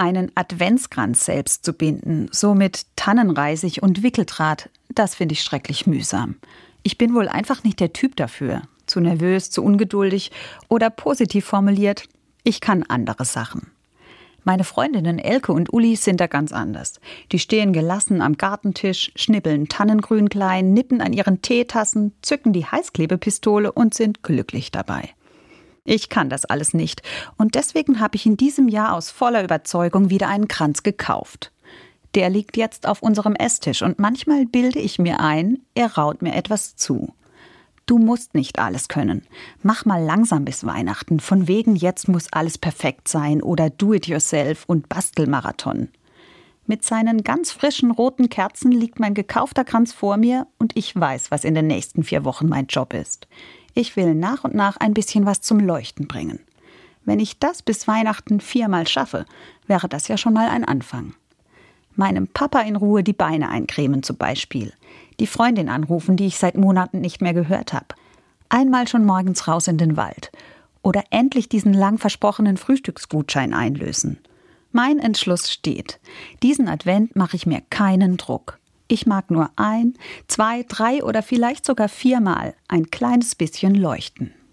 Einen Adventskranz selbst zu binden, so mit Tannenreisig und Wickeldraht, das finde ich schrecklich mühsam. Ich bin wohl einfach nicht der Typ dafür. Zu nervös, zu ungeduldig oder positiv formuliert, ich kann andere Sachen. Meine Freundinnen Elke und Uli sind da ganz anders. Die stehen gelassen am Gartentisch, schnippeln Tannengrün klein, nippen an ihren Teetassen, zücken die Heißklebepistole und sind glücklich dabei. Ich kann das alles nicht und deswegen habe ich in diesem Jahr aus voller Überzeugung wieder einen Kranz gekauft. Der liegt jetzt auf unserem Esstisch und manchmal bilde ich mir ein, er raut mir etwas zu. Du musst nicht alles können. Mach mal langsam bis Weihnachten. Von wegen jetzt muss alles perfekt sein oder Do-it-yourself und Bastelmarathon. Mit seinen ganz frischen roten Kerzen liegt mein gekaufter Kranz vor mir und ich weiß, was in den nächsten vier Wochen mein Job ist. Ich will nach und nach ein bisschen was zum Leuchten bringen. Wenn ich das bis Weihnachten viermal schaffe, wäre das ja schon mal ein Anfang. Meinem Papa in Ruhe die Beine eincremen zum Beispiel die Freundin anrufen, die ich seit Monaten nicht mehr gehört habe. Einmal schon morgens raus in den Wald. Oder endlich diesen lang versprochenen Frühstücksgutschein einlösen. Mein Entschluss steht. Diesen Advent mache ich mir keinen Druck. Ich mag nur ein, zwei, drei oder vielleicht sogar viermal ein kleines bisschen leuchten.